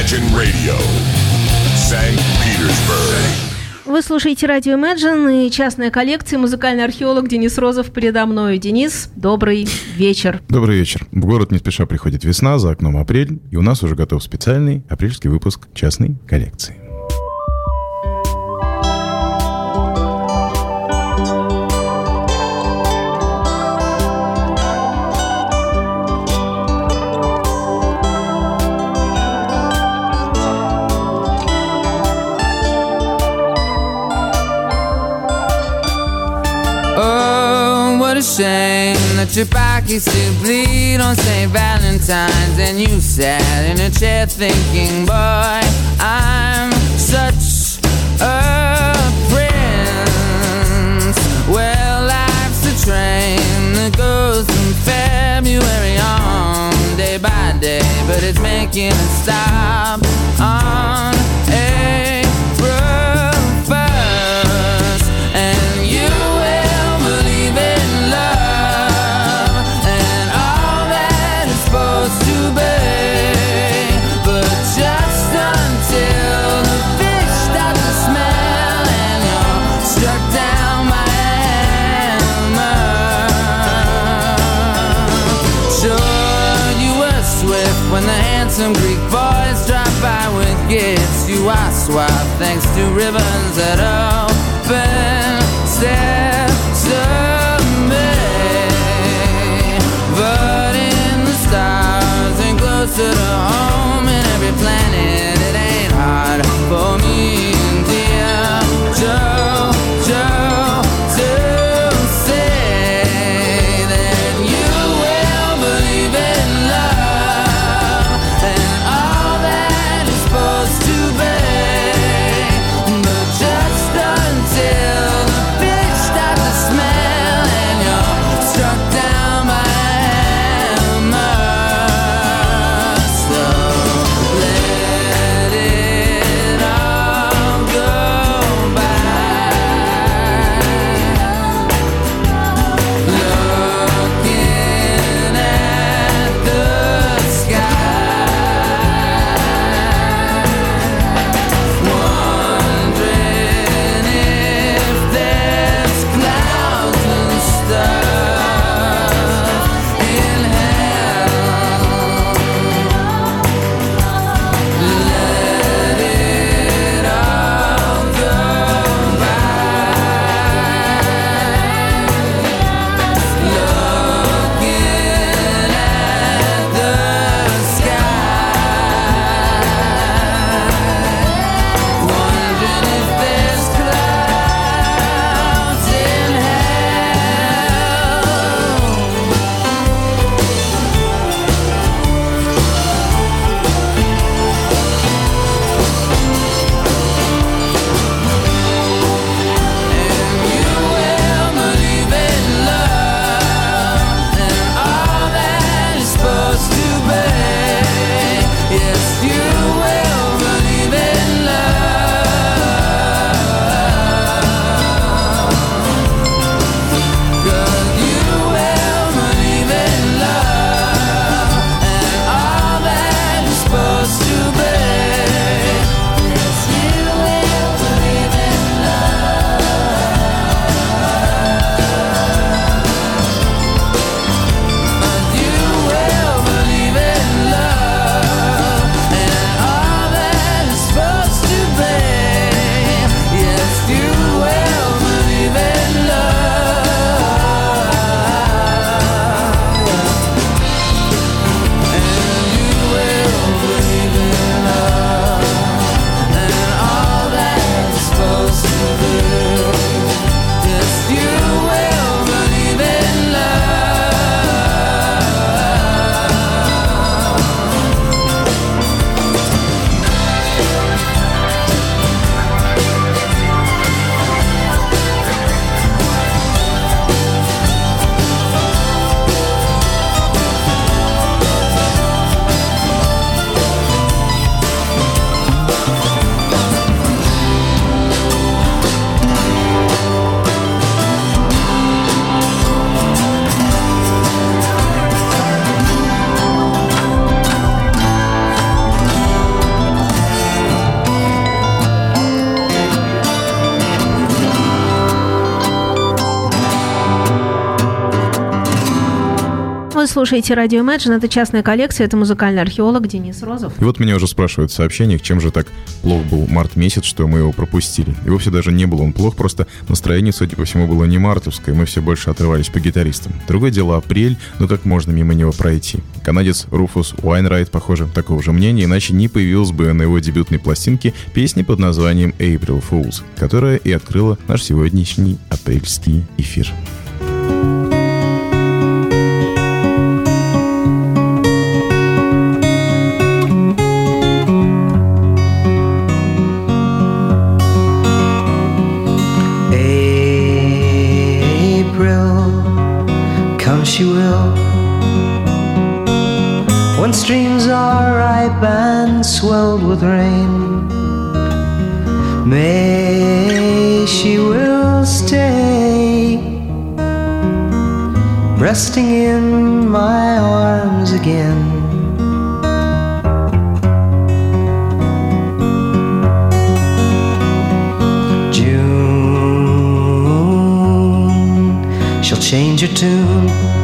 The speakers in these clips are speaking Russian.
Imagine Radio, St. Petersburg. Вы слушаете радио Imagine и частная коллекция. Музыкальный археолог Денис Розов передо мной. Денис, добрый вечер. Добрый вечер. В город не спеша приходит весна, за окном апрель, и у нас уже готов специальный апрельский выпуск частной коллекции. Shame that your pockets to bleed on St. Valentine's and you sat in a chair thinking, boy, I'm such a prince. Well, life's a train that goes from February on day by day, but it's making a stop on to river слушаете радио Imagine. Это частная коллекция, это музыкальный археолог Денис Розов. И вот меня уже спрашивают в сообщениях, чем же так плох был март месяц, что мы его пропустили. И вовсе даже не был он плох, просто настроение, судя по всему, было не мартовское, мы все больше отрывались по гитаристам. Другое дело апрель, но как можно мимо него пройти? Канадец Руфус Уайнрайт, похоже, такого же мнения, иначе не появилась бы на его дебютной пластинке песни под названием April Fools, которая и открыла наш сегодняшний апрельский эфир. Are ripe and swelled with rain, May she will stay, resting in my arms again. June, she'll change her tune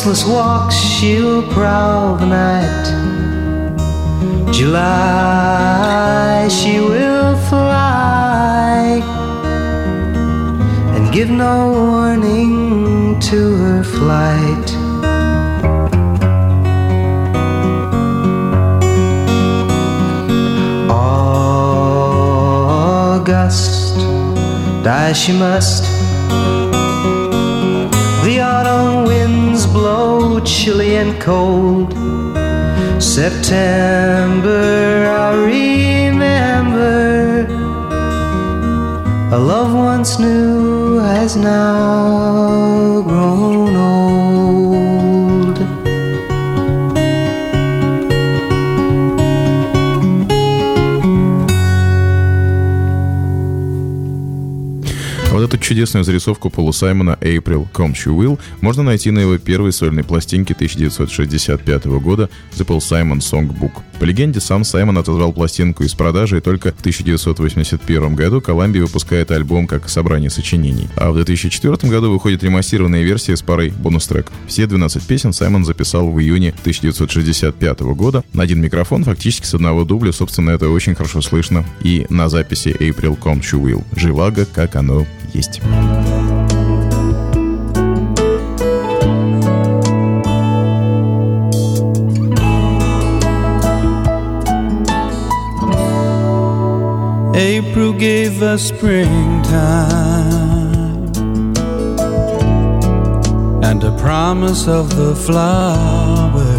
restless walks she'll prowl the night. July she will fly and give no warning to her flight. August die she must. The autumn winds blow chilly and cold. September, I remember. A love once new has now grown чудесную зарисовку Полу Саймона «April Come She Will» можно найти на его первой сольной пластинке 1965 года «The Paul Simon Songbook». По легенде, сам Саймон отозвал пластинку из продажи, и только в 1981 году Columbia выпускает альбом как собрание сочинений. А в 2004 году выходит ремастированная версия с парой бонус-трек. Все 12 песен Саймон записал в июне 1965 года на один микрофон, фактически с одного дубля, собственно, это очень хорошо слышно и на записи «April Come She Will». Живаго, как оно есть. April gave us springtime and a promise of the flowers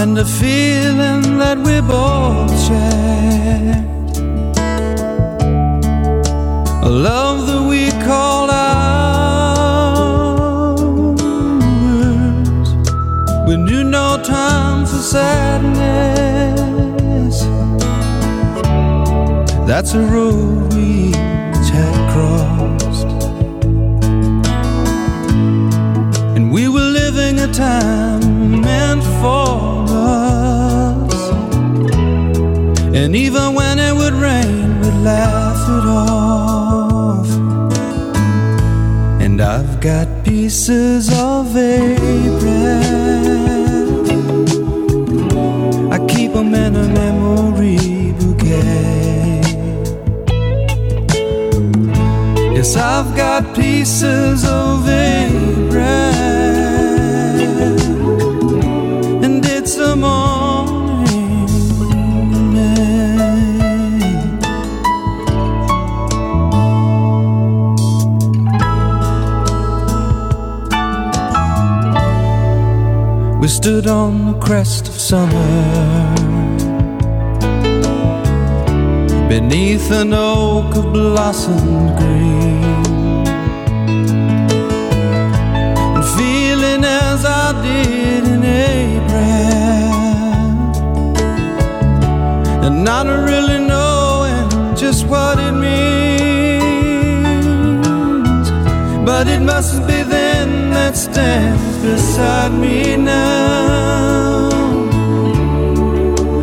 and a feeling that we both share. A love that we call ours. We knew no time for sadness. That's a road we each had crossed. And we were living a time meant for us. And even when it would rain, we'd laugh it off. I've got pieces of April. I keep them in a memory bouquet. Yes, I've got pieces of April. Stood on the crest of summer beneath an oak of blossomed green. And feeling as I did in April, and not really knowing just what it means. But it must be then that stands beside me now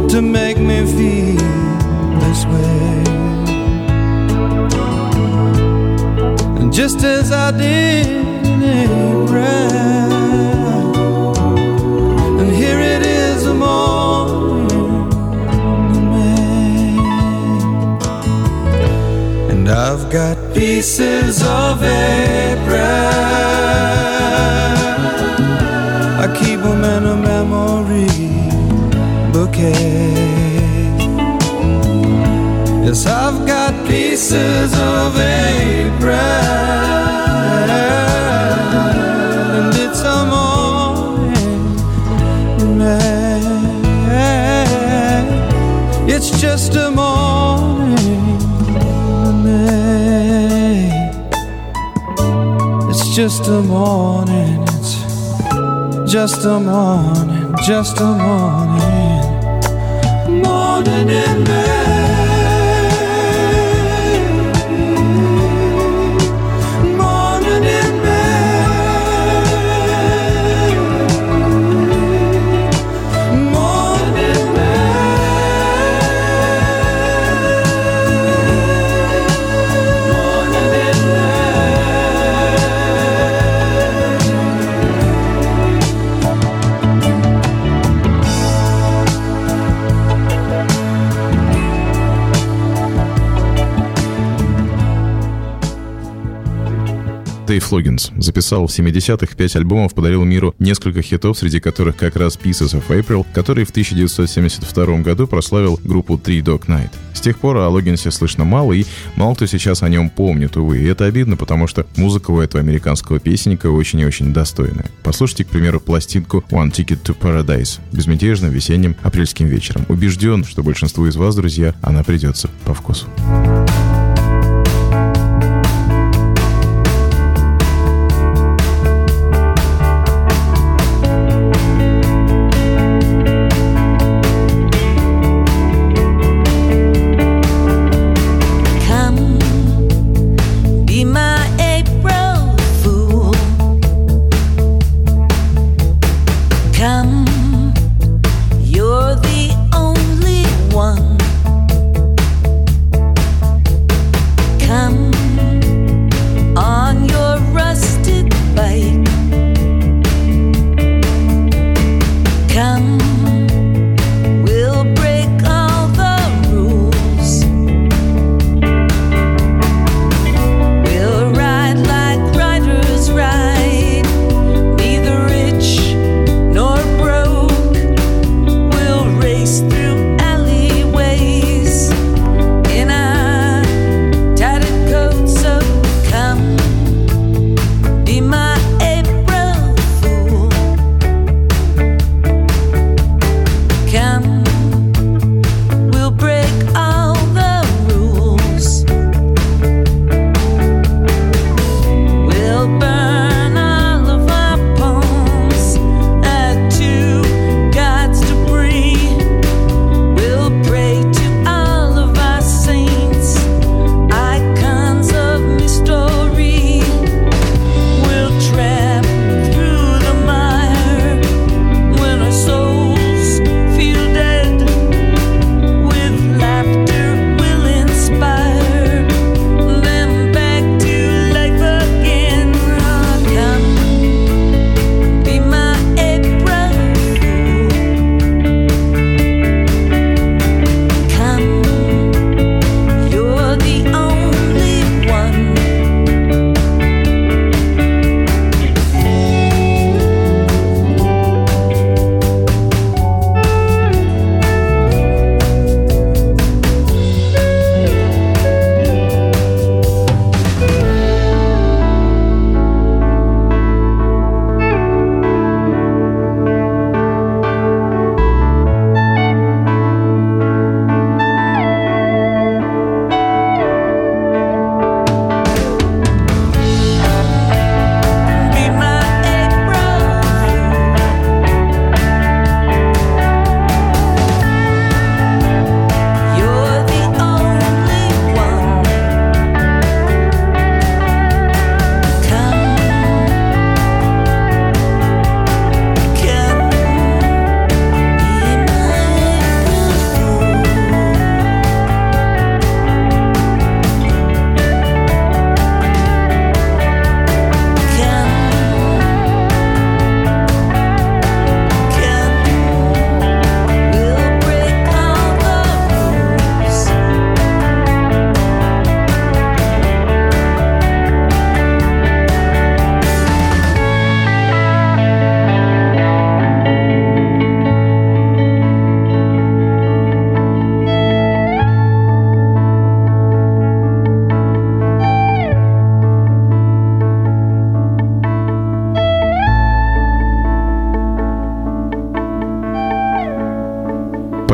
to make me feel this way. And just as I did in April. And here it is, the morning in May. And I've got pieces of April. I keep them in a memory bouquet. Yes, I've got pieces of April, and it's a morning in May. It's just a Just a morning. It's just a morning, just a morning, morning in May. Дэйв Логинс записал в 70-х 5 альбомов, подарил миру несколько хитов, среди которых как раз Pieces of April, который в 1972 году прославил группу Three Dog Night. С тех пор о Логинсе слышно мало, и мало кто сейчас о нем помнит, увы. И это обидно, потому что музыка у этого американского песенника очень и очень достойная. Послушайте, к примеру, пластинку One Ticket to Paradise безмятежным весенним апрельским вечером. Убежден, что большинству из вас, друзья, она придется по вкусу. Come,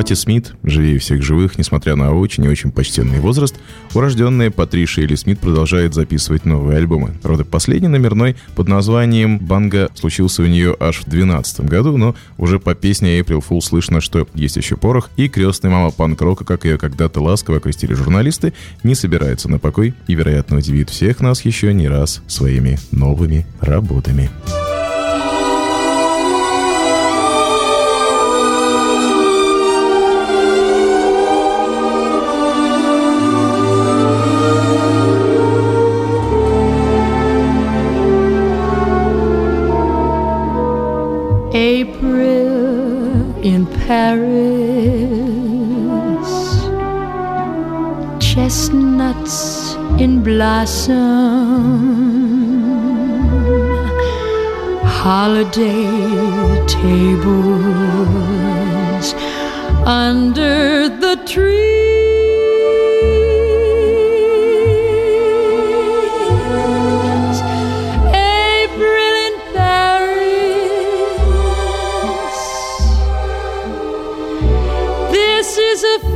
Пати Смит, живее всех живых, несмотря на очень и очень почтенный возраст, урожденная Патриша Или Смит продолжает записывать новые альбомы. Правда, последний номерной под названием «Банга» случился у нее аж в 2012 году, но уже по песне April Fool слышно, что есть еще порох, и крестная мама панк-рока, как ее когда-то ласково окрестили журналисты, не собирается на покой и, вероятно, удивит всех нас еще не раз своими новыми работами. April in Paris, chestnuts in blossom, holiday tables under the trees.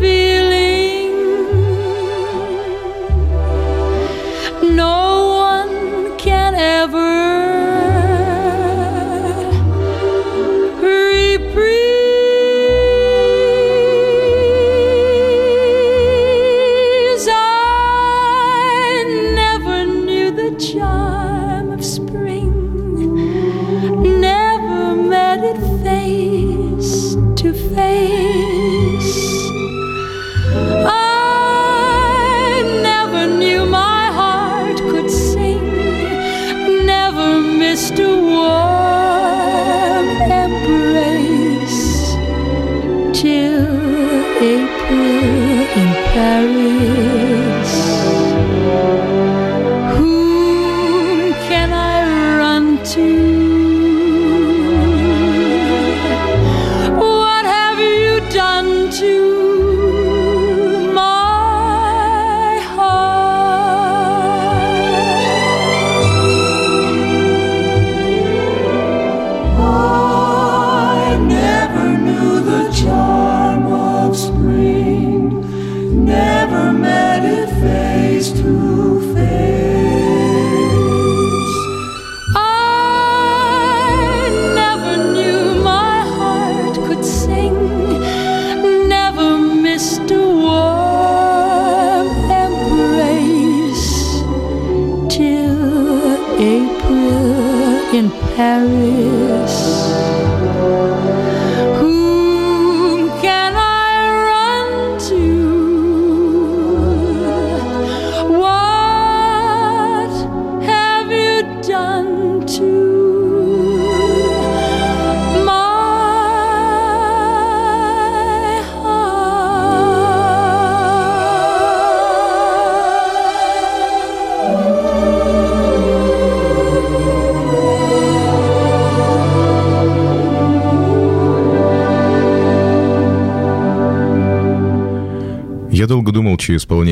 Feeling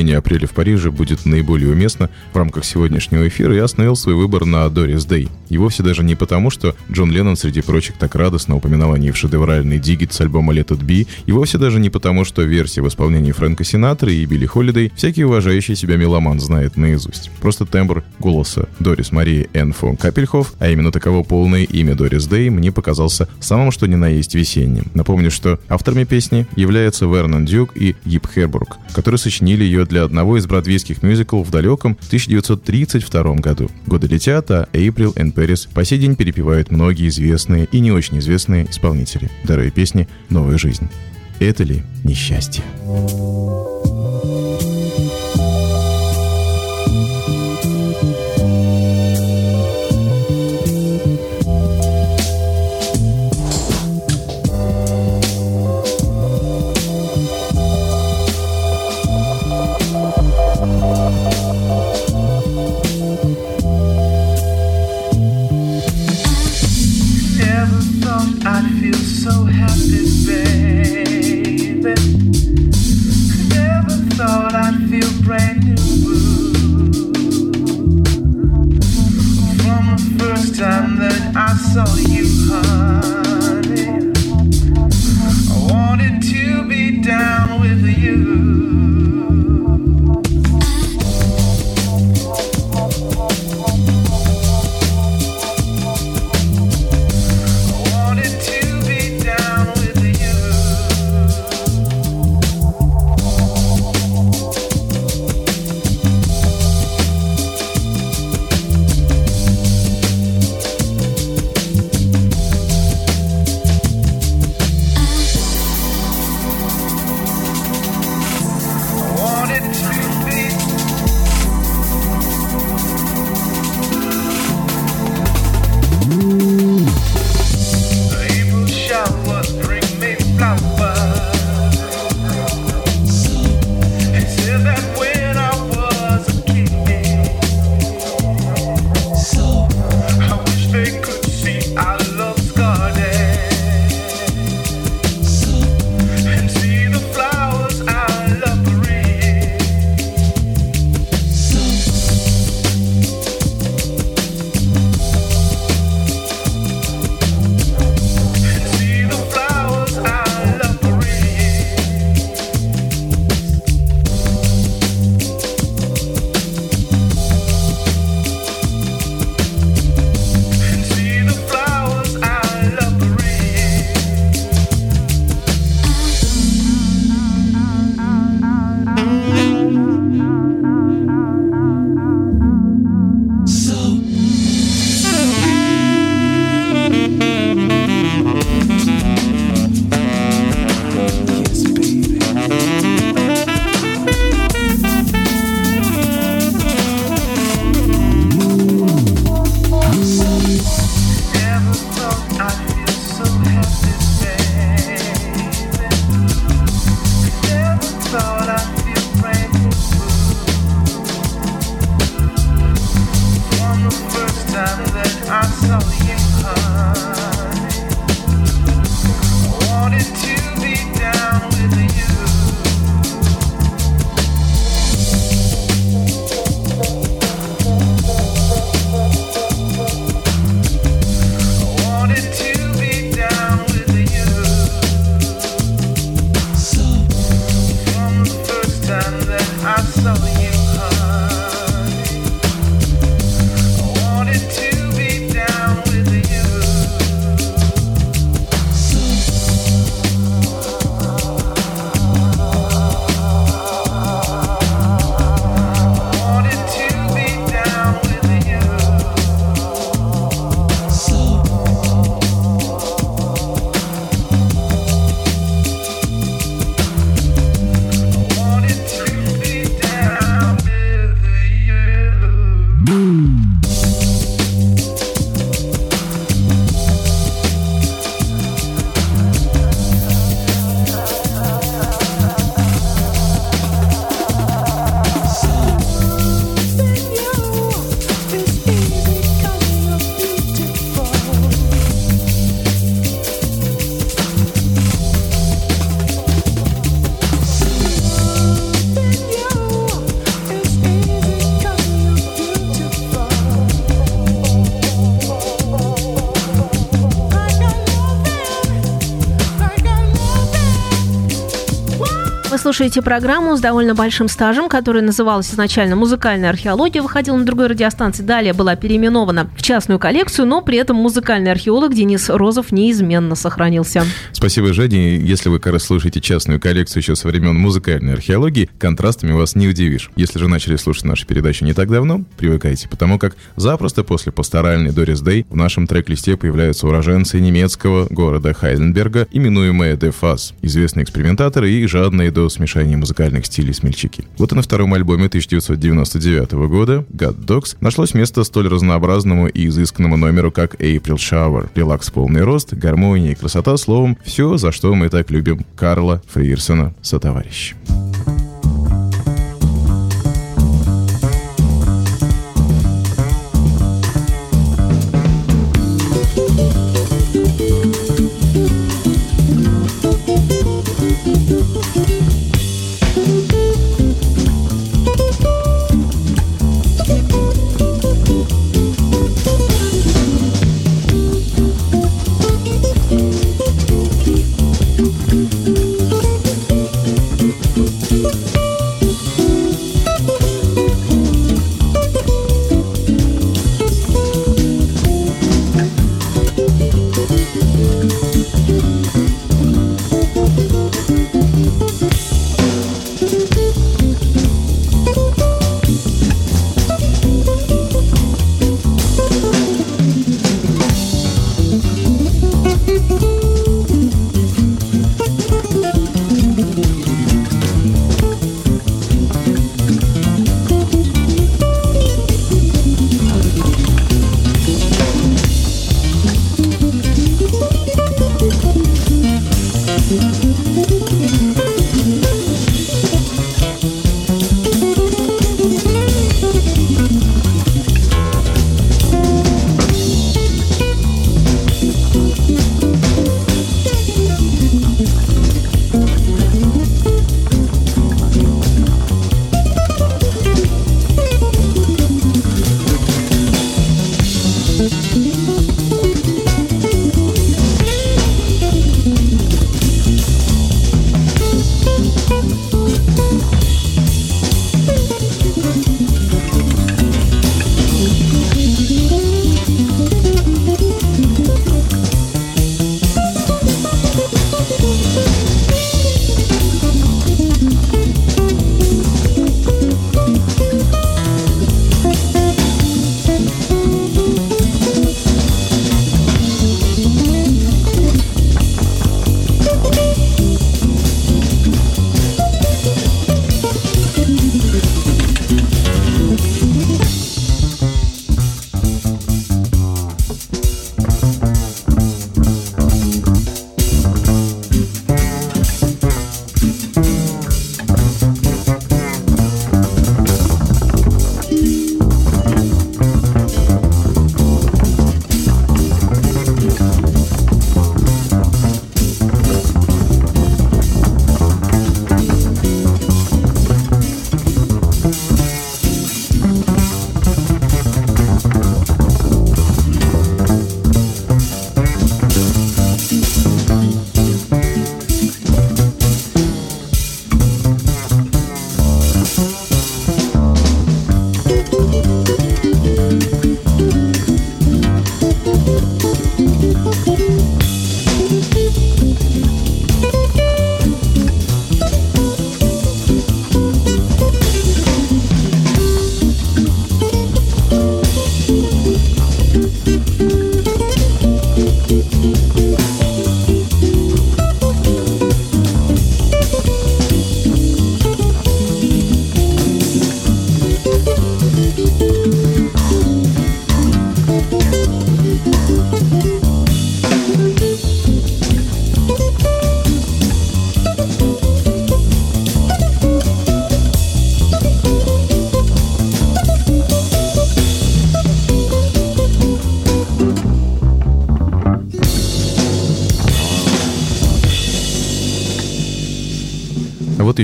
чье исполнение «Апреля в Париже» будет наиболее уместно в рамках сегодняшнего эфира и остановил свой выбор на Дорис Дэй. И вовсе даже не потому, что Джон Леннон, среди прочих, так радостно упоминал о ней в шедевральный «Дигит» с альбома «Let It Be», и вовсе даже не потому, что версия в исполнении Фрэнка Синатры и Билли Холидей всякий уважающий себя меломан знает наизусть. Просто тембр голоса Дорис Марии Энн фон Капельхоф, а именно таково полное имя Дорис Дэй, мне показался самым что ни на есть весенним. Напомню, что авторами песни являются Вернон Дюк и Гиб Хербург, которые сочинили ее для одного из бродвейских мюзиклов в далеком 1932 году. Годы летят, а April and Paris по сей день перепевают многие известные и не очень известные исполнители, даруя песни новую жизнь. Это ли несчастье? I saw you, honey, Oh, yeah. Слушаете программу с довольно большим стажем, которая называлась изначально «Музыкальная археология», выходила на другой радиостанции. Далее была переименована в частную коллекцию, но при этом музыкальный археолог Денис Розов неизменно сохранился. Спасибо, Женя. Если вы как раз слушаете частную коллекцию еще со времен музыкальной археологии, контрастами вас не удивишь. Если же начали слушать нашу передачу не так давно, привыкайте, потому как запросто после пасторальной Дорис Дэй в нашем трек-листе появляются уроженцы немецкого города Хайденберга, именуемые Дефас, известные экспериментаторы и жадные до смешания музыкальных стилей смельчаки. Вот и на втором альбоме 1999 года God Dogs нашлось место столь разнообразному и изысканному номеру, как April Shower. Релакс полный рост, гармония и красота, словом, все, за что мы так любим Карла Фриерсона сотоварищ.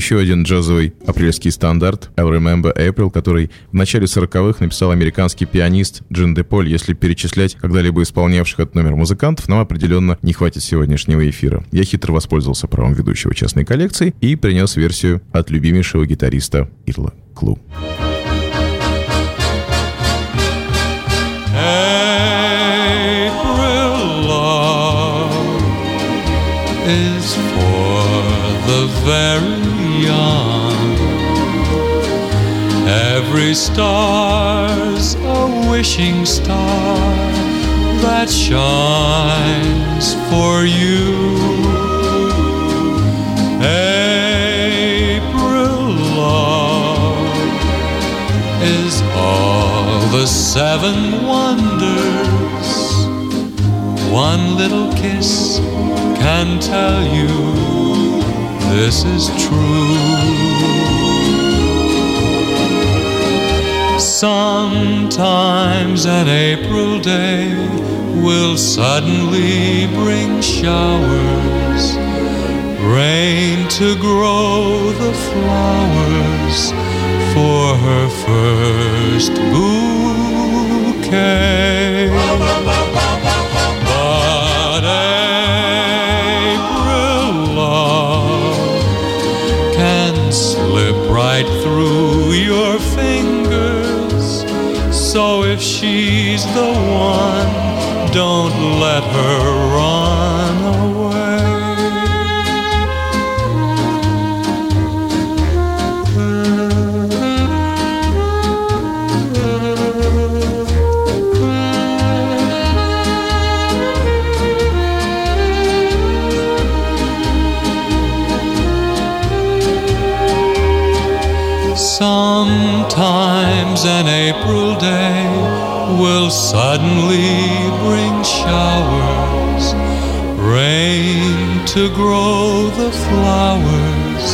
Еще один джазовый апрельский стандарт «I Remember April», который в начале 40-х написал американский пианист Джин Деполь. Если перечислять когда-либо исполнявших этот номер музыкантов, нам определенно не хватит сегодняшнего эфира. Я хитро воспользовался правом ведущего частной коллекции и принес версию от любимейшего гитариста Ирла Клу. April love is for the very young. Every star's a wishing star that shines for you. April love is all the seven wonders. One little kiss can tell you this is true. Sometimes an April day will suddenly bring showers, rain to grow the flowers for her first bouquet. She's the one, don't let her run away. Sometimes an suddenly bring showers, rain to grow the flowers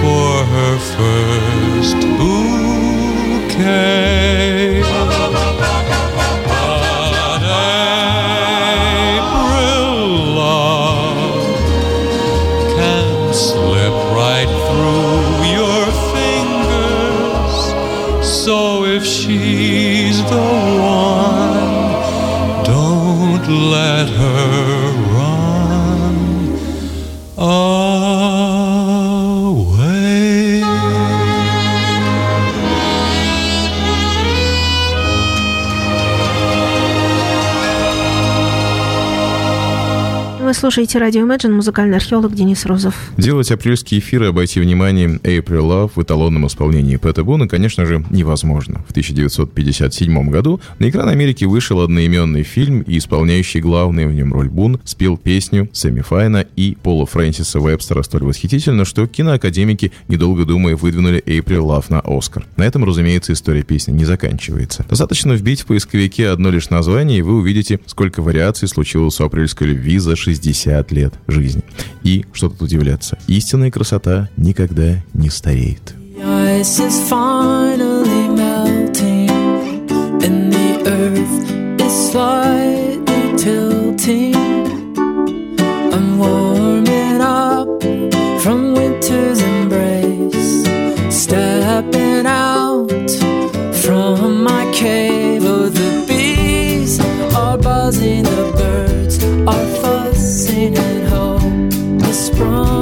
for her first bouquet. April love can slip right through your fingers. So if she's слушаете радио Imagine, музыкальный археолог Денис Розов. Делать апрельские эфиры, обойти вниманием April Love в эталонном исполнении Пэта Буна, конечно же, невозможно. В 1957 году на экран Америки вышел одноименный фильм, и исполняющий главную в нем роль Бун спел песню Сэмми Файна и Пола Фрэнсиса Вебстера столь восхитительно, что киноакадемики, недолго думая, выдвинули April Love на Оскар. На этом, разумеется, история песни не заканчивается. Достаточно вбить в поисковике одно лишь название, и вы увидите, сколько вариаций случилось у апрельской любви за 60 лет жизни. И, что тут удивляться, истинная красота никогда не стареет. ice from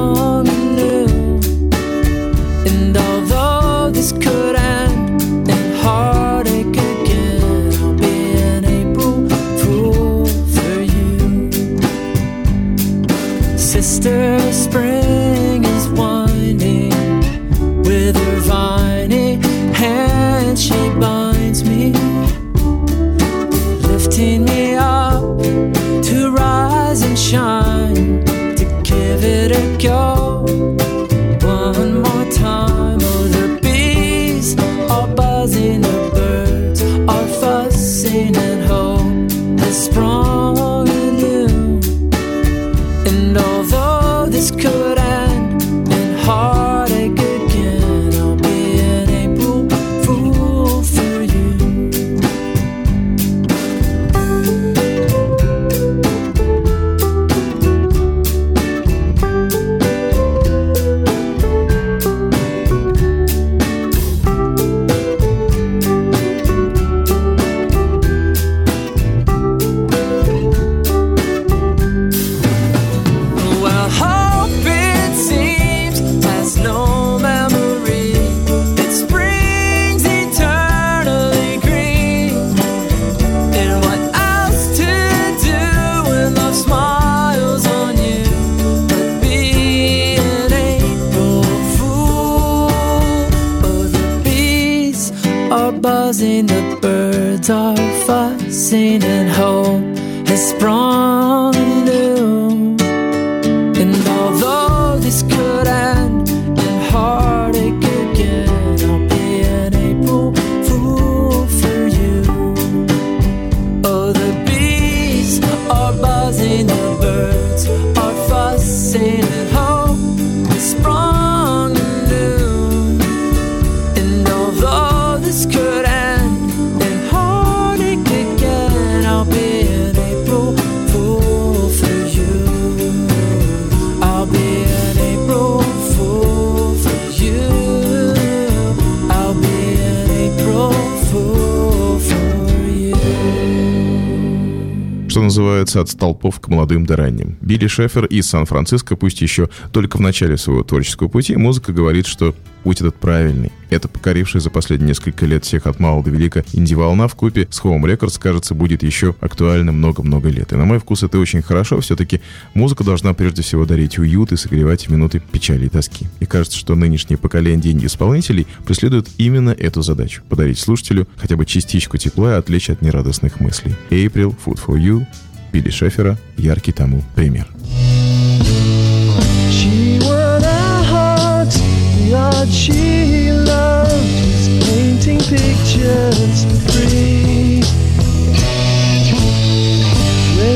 Называется, от столпов к молодым да ранним. Билли Шефер из Сан-Франциско, пусть еще только в начале своего творческого пути, музыка говорит, что путь этот правильный. Это покорившая за последние несколько лет всех от мала до велика инди-волна в купе с Home Records, кажется, будет еще актуальна много-много лет. И на мой вкус это очень хорошо. Все-таки музыка должна прежде всего дарить уют и согревать минуты печали и тоски. И кажется, что нынешнее поколение инди-исполнителей преследует именно эту задачу – подарить слушателю хотя бы частичку тепла и отвлечь от нерадостных мыслей. April, Food for You, Билли Шефера – яркий тому пример.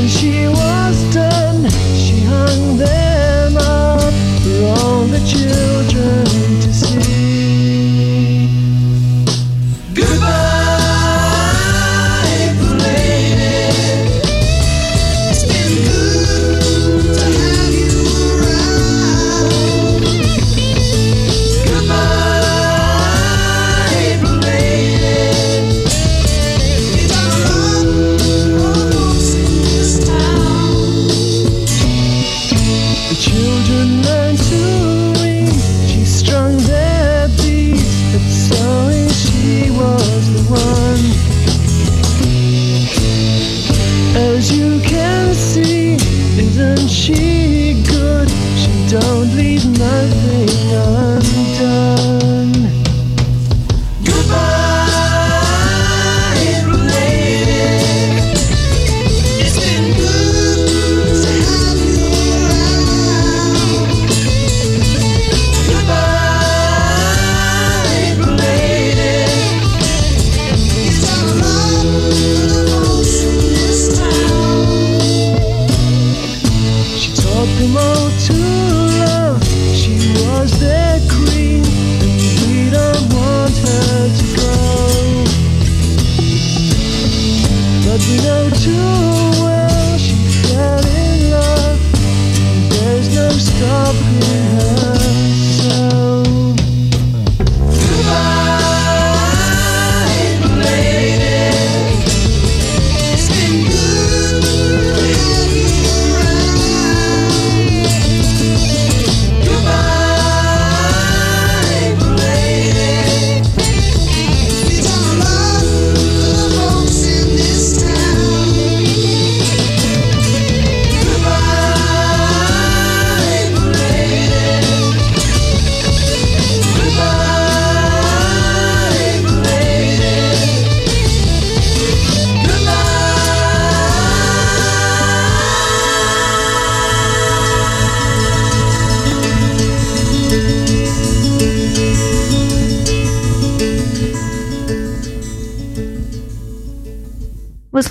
She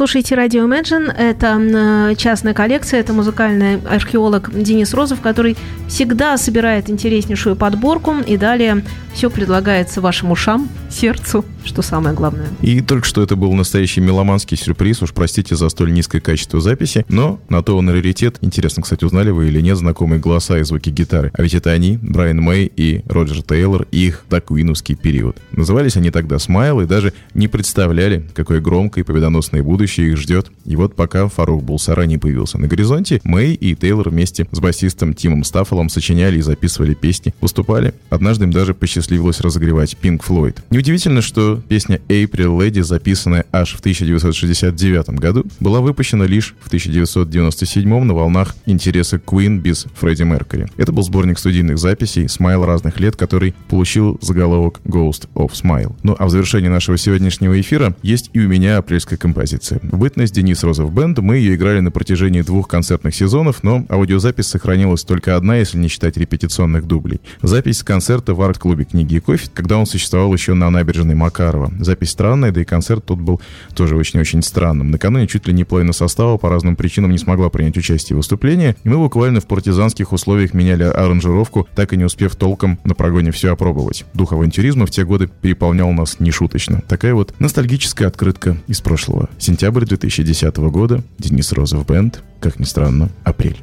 слушаете радио Imagine. Это м, частная коллекция, это музыкальный археолог Денис Розов, который всегда собирает интереснейшую подборку. И далее все предлагается вашим ушам, сердцу, что самое главное. И только что это был настоящий меломанский сюрприз, уж простите за столь низкое качество записи, но на то он раритет. Интересно, кстати, узнали вы или нет знакомые голоса и звуки гитары. А ведь это они, Брайан Мэй и Роджер Тейлор, их докуиновский период. Назывались они тогда «Смайл» и даже не представляли, какое громкое и победоносное будущее их ждет. И вот пока Фарух Булсара не появился на горизонте, Мэй и Тейлор вместе с басистом Тимом Стаффелом сочиняли и записывали песни, выступали. Однажды им даже посчастливилось разогревать Pink Floyd. Неудивительно, что песня April Lady, записанная аж в 1969 году, была выпущена лишь в 1997 на волнах интереса Queen без Фредди Меркьюри. Это был сборник студийных записей «Смайл разных лет», который получил заголовок Ghost of Smile. Ну а в завершении нашего сегодняшнего эфира есть и у меня апрельская композиция. В бытность Денис Розов Бенд мы ее играли на протяжении двух концертных сезонов, но аудиозапись сохранилась только одна, если не считать репетиционных дублей. Запись концерта в арт-клубе «Книги и кофе», когда он существовал еще на набережной Макарова. Запись странная, да и концерт тут был тоже очень-очень странным. Накануне чуть ли не половина состава по разным причинам не смогла принять участие в выступлении, и мы буквально в партизанских условиях меняли аранжировку, так и не успев толком на прогоне все опробовать. Дух авантюризма в те годы переполнял нас нешуточно. Такая вот ностальгическая открытка из прошлого. Сентябрь 2010 года. Денис Розов Бенд. Как ни странно, апрель.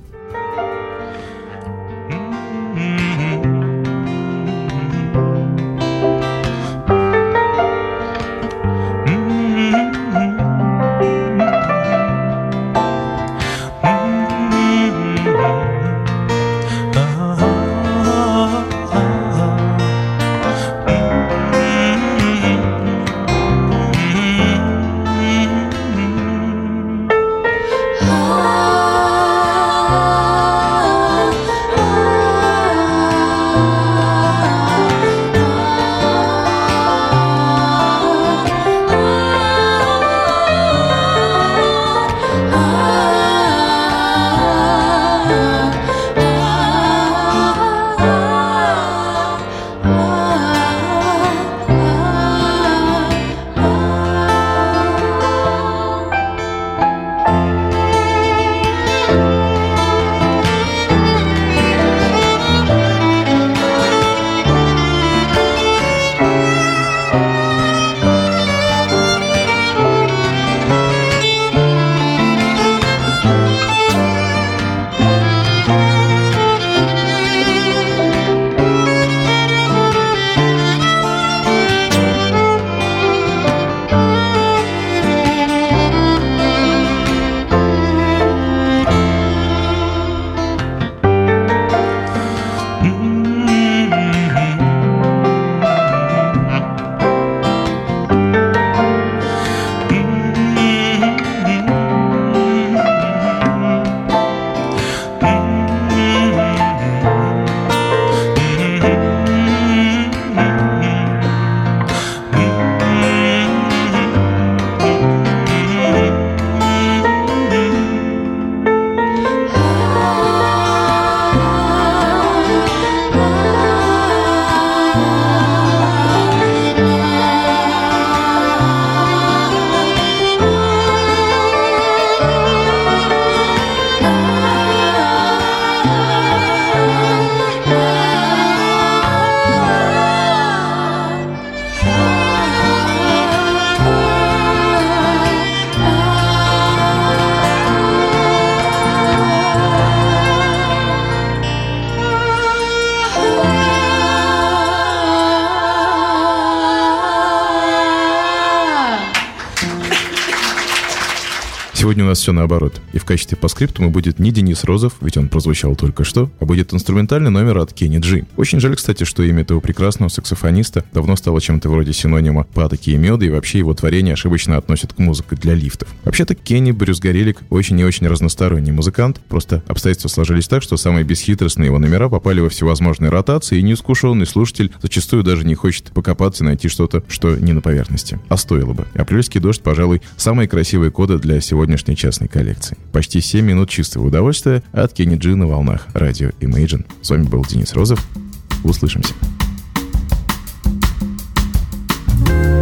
Нас все наоборот. И в качестве по скриптуму будет не Денис Розов, ведь он прозвучал только что, а будет инструментальный номер от Кенни Джи. Очень жаль, кстати, что имя этого прекрасного саксофониста давно стало чем-то вроде синонима патоки и меда, и вообще его творение ошибочно относят к музыке для лифтов. Вообще-то Кенни Брюс Горелик очень и очень разносторонний музыкант, просто обстоятельства сложились так, что самые бесхитростные его номера попали во всевозможные ротации, и неискушенный слушатель зачастую даже не хочет покопаться и найти что-то, что не на поверхности. А стоило бы. Апрельский дождь, пожалуй, самые красивые коды для сегодняшней частной коллекции. Почти 7 минут чистого удовольствия от Кенни Джи на волнах радио Imagine. С вами был Денис Розов. Услышимся. Thank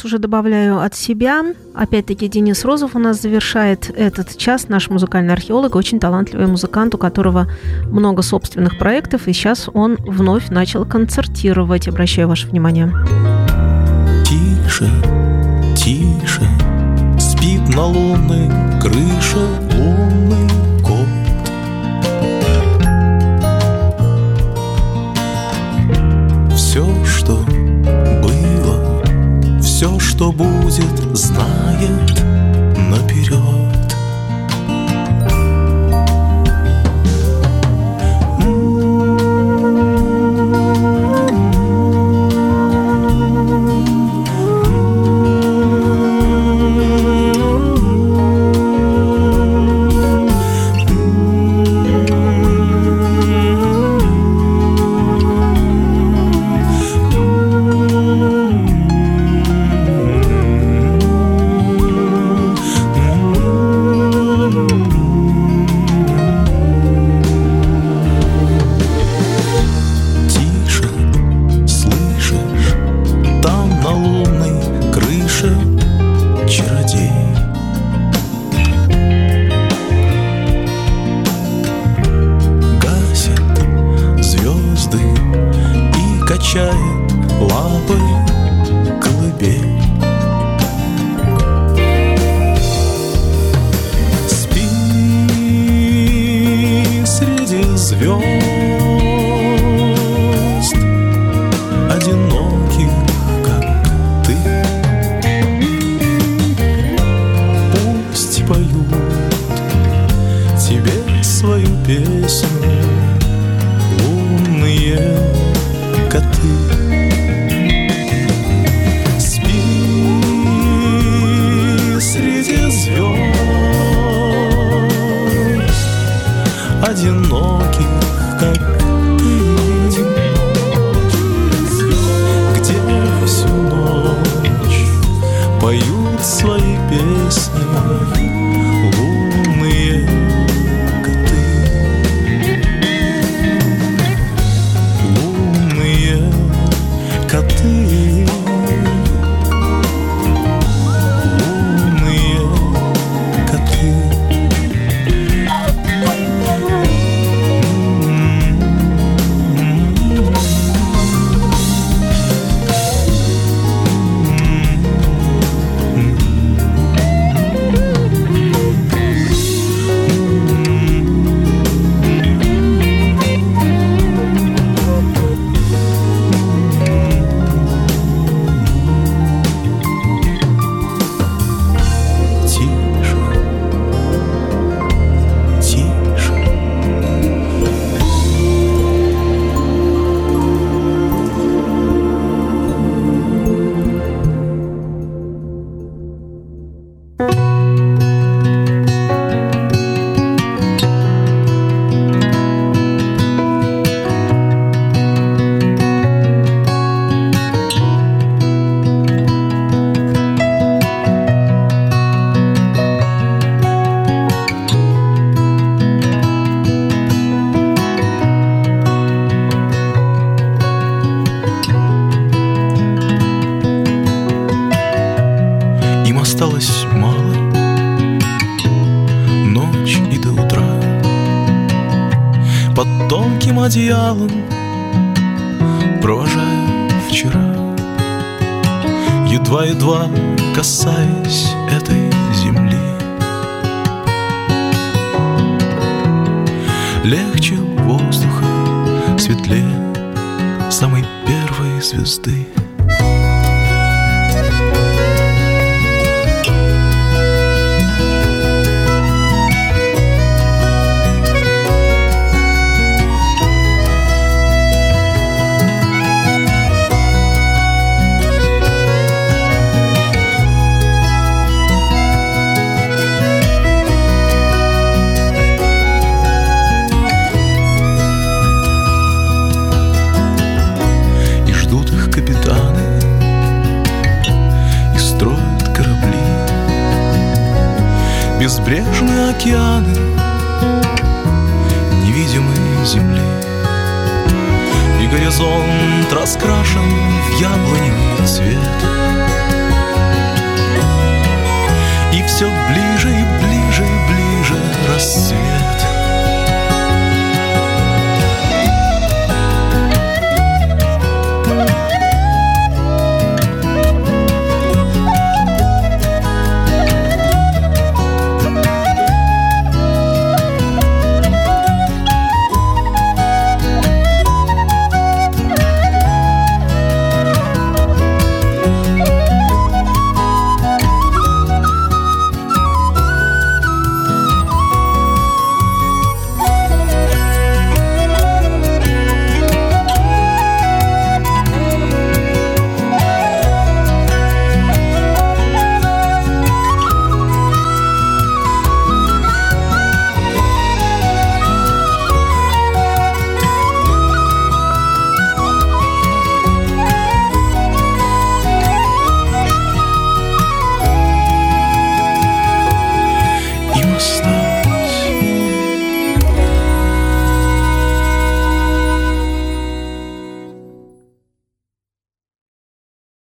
бонус уже добавляю от себя. Опять-таки Денис Розов у нас завершает этот час. Наш музыкальный археолог, очень талантливый музыкант, у которого много собственных проектов, и сейчас он вновь начал концертировать. Обращаю ваше внимание. Тише, тише, спит на лунной крыше лунный что будет, знает одеялом. Провожаю вчера Едва-едва касаясь этой земли. Легче воздуха, светлее Самой первой звезды океаны Невидимые земли. И горизонт раскрашен в яблоневый цвет